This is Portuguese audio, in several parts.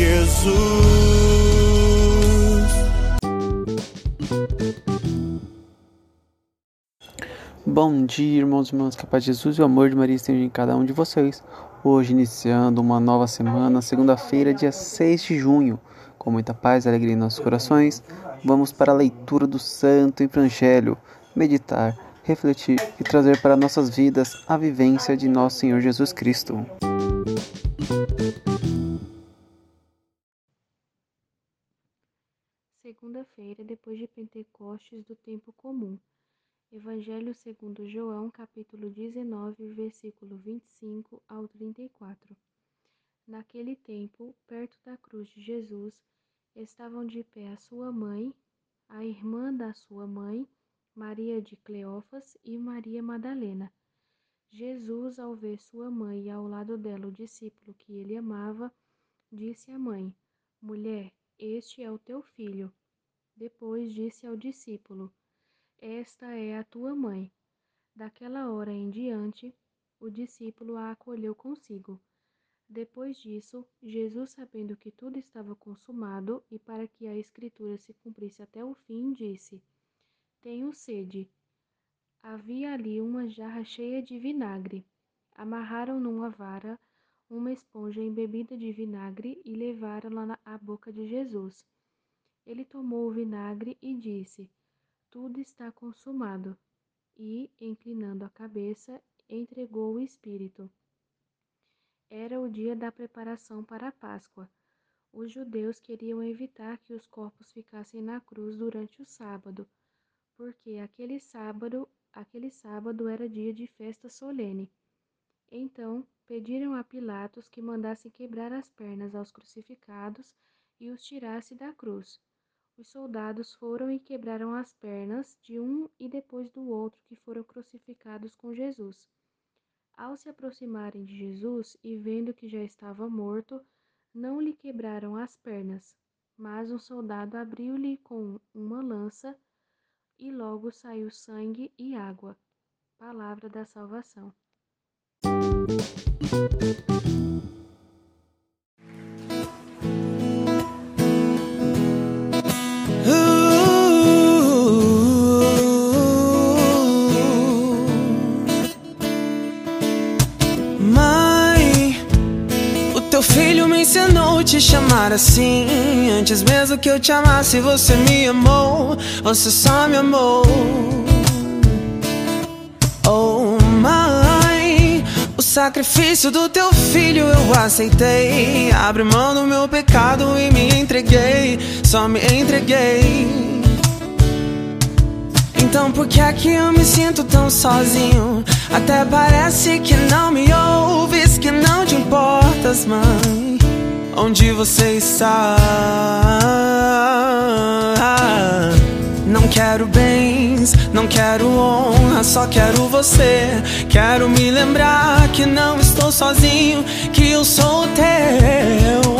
Jesus. Bom dia, irmãos e irmãs, que a paz de Jesus e o amor de Maria estejam em cada um de vocês. Hoje, iniciando uma nova semana, segunda-feira, dia 6 de junho. Com muita paz e alegria em nossos corações, vamos para a leitura do Santo Evangelho, meditar, refletir e trazer para nossas vidas a vivência de nosso Senhor Jesus Cristo. Depois de Pentecostes do tempo comum. Evangelho segundo João, capítulo 19, versículo 25 ao 34. Naquele tempo, perto da cruz de Jesus, estavam de pé a sua mãe, a irmã da sua mãe, Maria de Cleófas e Maria Madalena. Jesus, ao ver sua mãe e ao lado dela o discípulo que ele amava, disse à mãe: Mulher, este é o teu filho. Depois disse ao discípulo: Esta é a tua mãe. Daquela hora em diante, o discípulo a acolheu consigo. Depois disso, Jesus, sabendo que tudo estava consumado e para que a Escritura se cumprisse até o fim, disse: Tenho sede. Havia ali uma jarra cheia de vinagre. Amarraram numa vara uma esponja embebida de vinagre e levaram-la à boca de Jesus. Ele tomou o vinagre e disse: Tudo está consumado. E, inclinando a cabeça, entregou o Espírito. Era o dia da preparação para a Páscoa. Os judeus queriam evitar que os corpos ficassem na cruz durante o sábado, porque aquele sábado, aquele sábado era dia de festa solene. Então, pediram a Pilatos que mandasse quebrar as pernas aos crucificados e os tirasse da cruz. Os soldados foram e quebraram as pernas de um e depois do outro que foram crucificados com Jesus. Ao se aproximarem de Jesus e vendo que já estava morto, não lhe quebraram as pernas, mas um soldado abriu-lhe com uma lança e logo saiu sangue e água. Palavra da salvação. Teu filho me ensinou te chamar assim. Antes mesmo que eu te amasse, você me amou. Você só me amou. Oh, mãe, o sacrifício do teu filho eu aceitei. Abre mão do meu pecado e me entreguei. Só me entreguei. Então por que é que eu me sinto tão sozinho? Até parece que não me ouves, que não te importas, mãe. Onde você está? Não quero bens, não quero honra, só quero você. Quero me lembrar que não estou sozinho, que eu sou teu.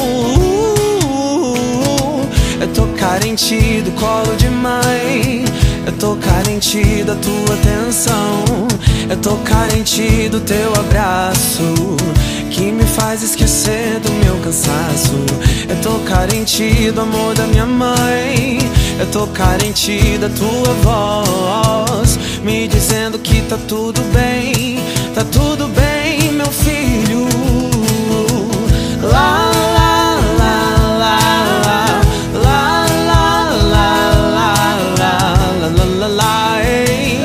Eu tô carente do colo de mãe. Eu tô carente da tua atenção. Eu tô carente do teu abraço. Que me faz esquecer do meu cansaço. Eu tô carente do amor da minha mãe. Eu tô carente da tua voz. Me dizendo que tá tudo bem, tá tudo bem.